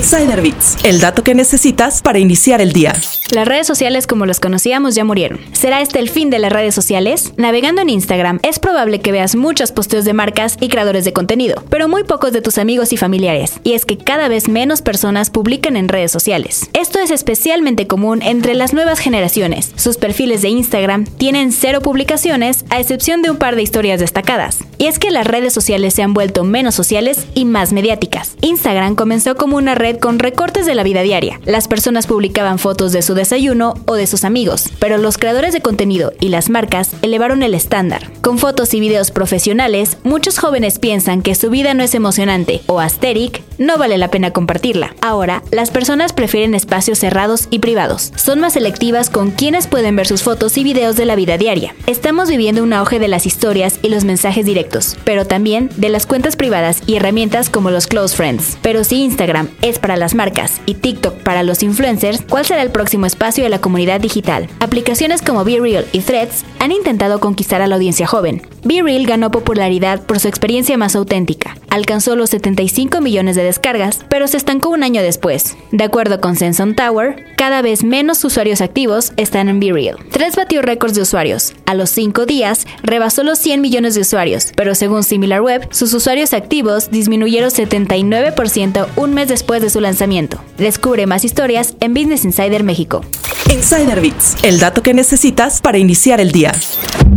Insider el dato que necesitas para iniciar el día. Las redes sociales como las conocíamos ya murieron. ¿Será este el fin de las redes sociales? Navegando en Instagram, es probable que veas muchos posteos de marcas y creadores de contenido, pero muy pocos de tus amigos y familiares. Y es que cada vez menos personas publican en redes sociales. Esto es especialmente común entre las nuevas generaciones. Sus perfiles de Instagram tienen cero publicaciones, a excepción de un par de historias destacadas. Y es que las redes sociales se han vuelto menos sociales y más mediáticas. Instagram comenzó como una red con recortes de la vida diaria. Las personas publicaban fotos de su desayuno o de sus amigos, pero los creadores de contenido y las marcas elevaron el estándar. Con fotos y videos profesionales, muchos jóvenes piensan que su vida no es emocionante o asteric, no vale la pena compartirla. Ahora, las personas prefieren espacios cerrados y privados. Son más selectivas con quienes pueden ver sus fotos y videos de la vida diaria. Estamos viviendo un auge de las historias y los mensajes directos, pero también de las cuentas privadas y herramientas como los close friends. Pero si Instagram es para las marcas y TikTok para los influencers, ¿cuál será el próximo espacio de la comunidad digital? Aplicaciones como BeReal y Threads han intentado conquistar a la audiencia joven. BeReal ganó popularidad por su experiencia más auténtica. Alcanzó los 75 millones de descargas, pero se estancó un año después. De acuerdo con Sensor Tower, cada vez menos usuarios activos están en BeReal. Threads batió récords de usuarios. A los 5 días, rebasó los 100 millones de usuarios, pero según SimilarWeb, sus usuarios activos disminuyeron 79% un mes después de su lanzamiento. Descubre más historias en Business Insider México. Insider Bits, el dato que necesitas para iniciar el día.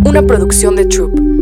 Una producción de Troop.